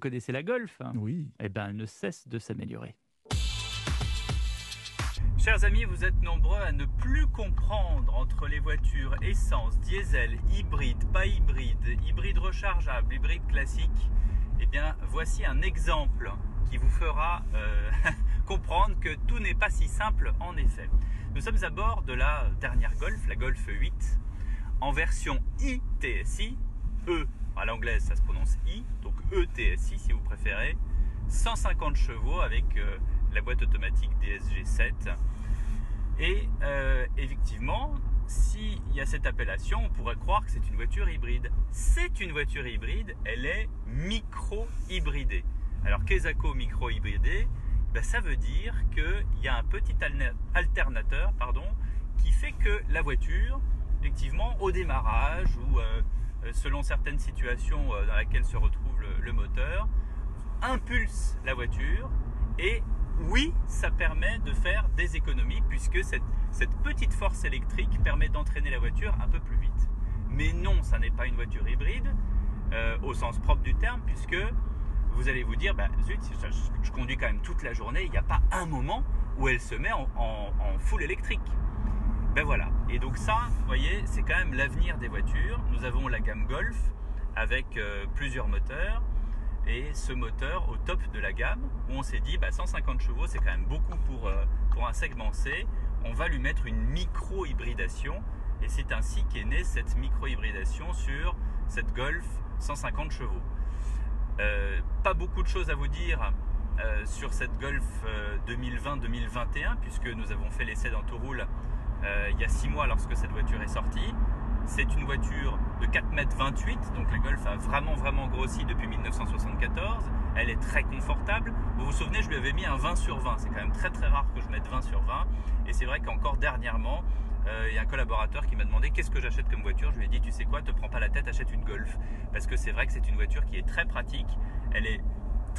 connaissez la Golf Oui. Eh bien, elle ne cesse de s'améliorer. Chers amis, vous êtes nombreux à ne plus comprendre entre les voitures essence, diesel, hybride, pas hybride, hybride rechargeable, hybride classique. Eh bien, voici un exemple qui vous fera euh, comprendre que tout n'est pas si simple en effet. Nous sommes à bord de la dernière Golf, la Golf 8, en version ITSI, E à l'anglaise ça se prononce I, donc ETSI si vous préférez, 150 chevaux avec euh, la boîte automatique DSG7. Et euh, effectivement, s'il y a cette appellation, on pourrait croire que c'est une voiture hybride. C'est une voiture hybride, elle est micro-hybridée. Alors qu'est-ce micro-hybridé ben, Ça veut dire qu'il y a un petit alternateur pardon, qui fait que la voiture, effectivement, au démarrage ou euh, selon certaines situations dans lesquelles se retrouve le moteur, impulse la voiture et oui, ça permet de faire des économies puisque cette, petite force électrique permet d'entraîner la voiture un peu plus vite. Mais non, ça n'est pas une voiture hybride euh, au sens propre du terme puisque vous allez vous dire, bah, zut, je, conduis quand même toute la journée, il n'y a pas un moment où elle se met en, full électrique. Ben voilà. Et donc ça, vous voyez, c'est quand même l'avenir des voitures. Nous avons la gamme Golf avec euh, plusieurs moteurs et ce moteur au top de la gamme où on s'est dit bah, 150 chevaux c'est quand même beaucoup pour, euh, pour un segment C on va lui mettre une micro-hybridation et c'est ainsi qu'est née cette micro-hybridation sur cette Golf 150 chevaux euh, pas beaucoup de choses à vous dire sur cette Golf 2020-2021 puisque nous avons fait l'essai dans Touroule il y a 6 mois lorsque cette voiture est sortie c'est une voiture de 4,28 m, donc la Golf a vraiment vraiment grossi depuis 1974. Elle est très confortable. Vous vous souvenez, je lui avais mis un 20 sur 20. C'est quand même très très rare que je mette 20 sur 20. Et c'est vrai qu'encore dernièrement, euh, il y a un collaborateur qui m'a demandé qu'est-ce que j'achète comme voiture? Je lui ai dit, tu sais quoi, te prends pas la tête, achète une Golf. Parce que c'est vrai que c'est une voiture qui est très pratique. Elle est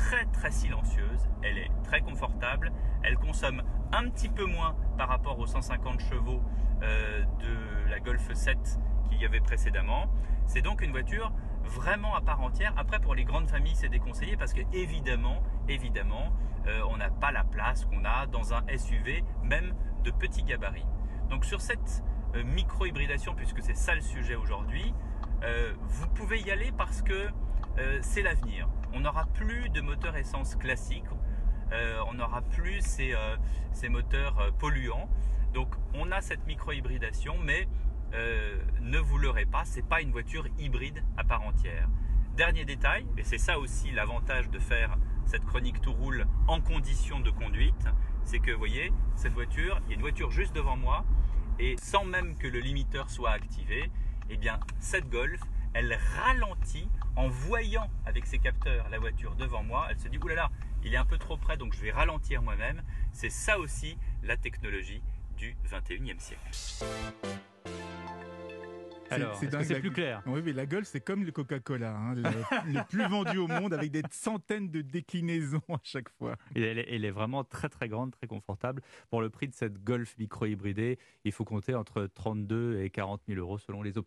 très très silencieuse, elle est très confortable, elle consomme un petit peu moins par rapport aux 150 chevaux euh, de la Golf 7 qu'il y avait précédemment. C'est donc une voiture vraiment à part entière. Après, pour les grandes familles, c'est déconseillé parce que évidemment, évidemment, euh, on n'a pas la place qu'on a dans un SUV, même de petit gabarit. Donc sur cette euh, micro-hybridation, puisque c'est ça le sujet aujourd'hui, vous pouvez y aller parce que c'est l'avenir. On n'aura plus de moteur essence classique, on n'aura plus ces, ces moteurs polluants. Donc on a cette micro-hybridation, mais euh, ne vous leurrez pas, c'est pas une voiture hybride à part entière. Dernier détail, et c'est ça aussi l'avantage de faire cette chronique tout roule en condition de conduite, c'est que vous voyez, cette voiture, il y a une voiture juste devant moi, et sans même que le limiteur soit activé, eh bien cette Golf, elle ralentit en voyant avec ses capteurs la voiture devant moi. Elle se dit, oulala, il est un peu trop près, donc je vais ralentir moi-même. C'est ça aussi la technologie du 21e siècle. Alors, c'est plus clair? Oui, mais la Golf, c'est comme le Coca-Cola, hein, le, plus vendu au monde, avec des centaines de déclinaisons à chaque fois. elle, est, elle, est, vraiment très très grande, très confortable. Pour le prix de cette Golf micro-hybridée, il faut compter entre 32 et 40 000 euros selon les options.